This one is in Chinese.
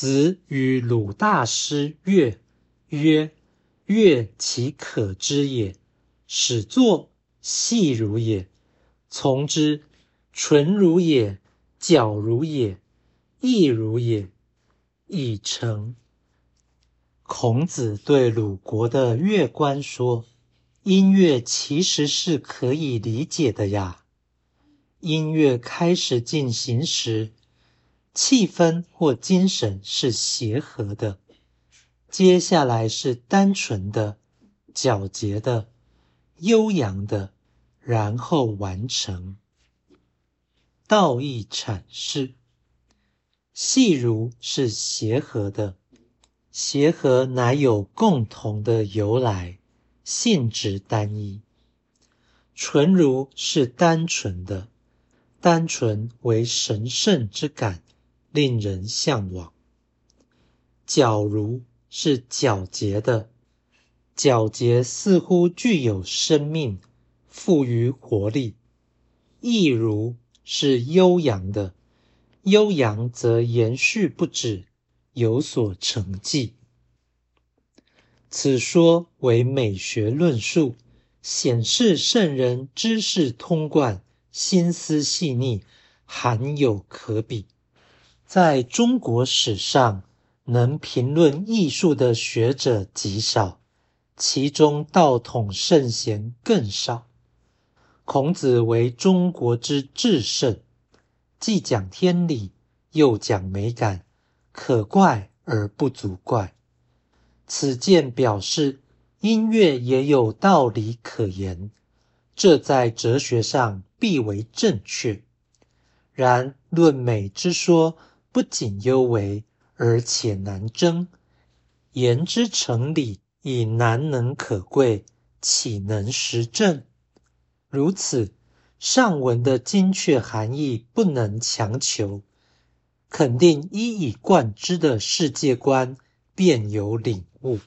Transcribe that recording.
子与鲁大师乐曰：“乐其可知也，始作细如也，从之，纯如也，矫如也，意如也，已成。”孔子对鲁国的乐官说：“音乐其实是可以理解的呀。音乐开始进行时，气氛或精神是协和的，接下来是单纯的、皎洁的、悠扬的，然后完成。”道义阐释：“细如是协和的。”协和乃有共同的由来，性质单一。纯如是单纯的，单纯为神圣之感，令人向往。皎如是皎洁的，皎洁似乎具有生命，富于活力。亦如是悠扬的，悠扬则延续不止。有所成绩，此说为美学论述，显示圣人知识通贯，心思细腻，罕有可比。在中国史上，能评论艺术的学者极少，其中道统圣贤更少。孔子为中国之至圣，既讲天理，又讲美感。可怪而不足怪，此见表示音乐也有道理可言，这在哲学上必为正确。然论美之说，不仅优为，而且难争，言之成理已难能可贵，岂能实证？如此，上文的精确含义不能强求。肯定一以贯之的世界观，便有领悟。